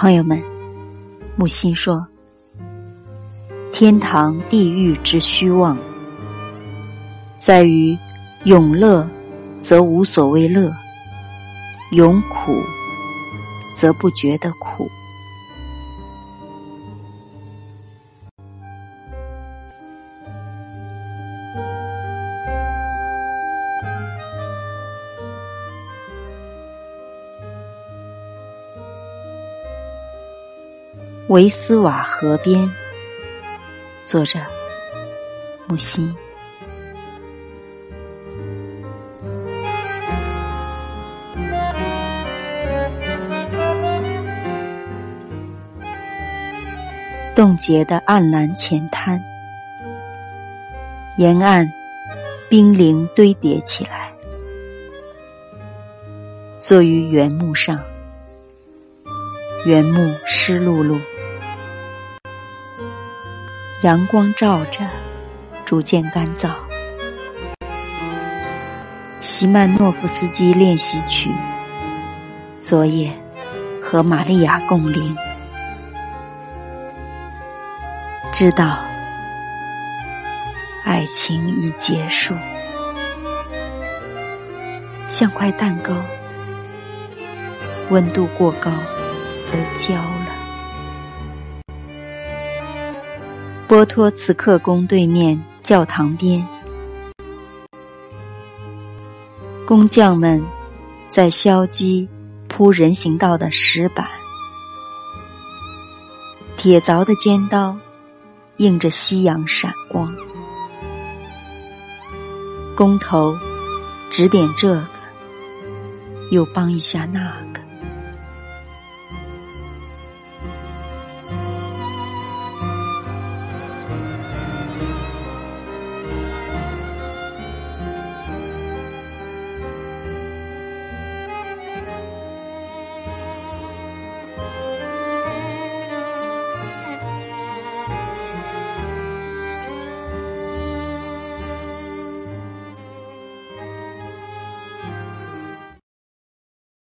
朋友们，木心说：“天堂、地狱之虚妄，在于永乐，则无所谓乐；永苦，则不觉得苦。”维斯瓦河边，作者木心。冻结的暗蓝浅滩，沿岸冰凌堆叠起来，坐于原木上，原木湿漉漉。阳光照着，逐渐干燥。席曼诺夫斯基练习曲，昨夜和玛利亚共铃，知道爱情已结束，像块蛋糕，温度过高而焦了。波托茨克宫对面教堂边，工匠们在削机铺人行道的石板，铁凿的尖刀映着夕阳闪光。工头指点这个，又帮一下那个。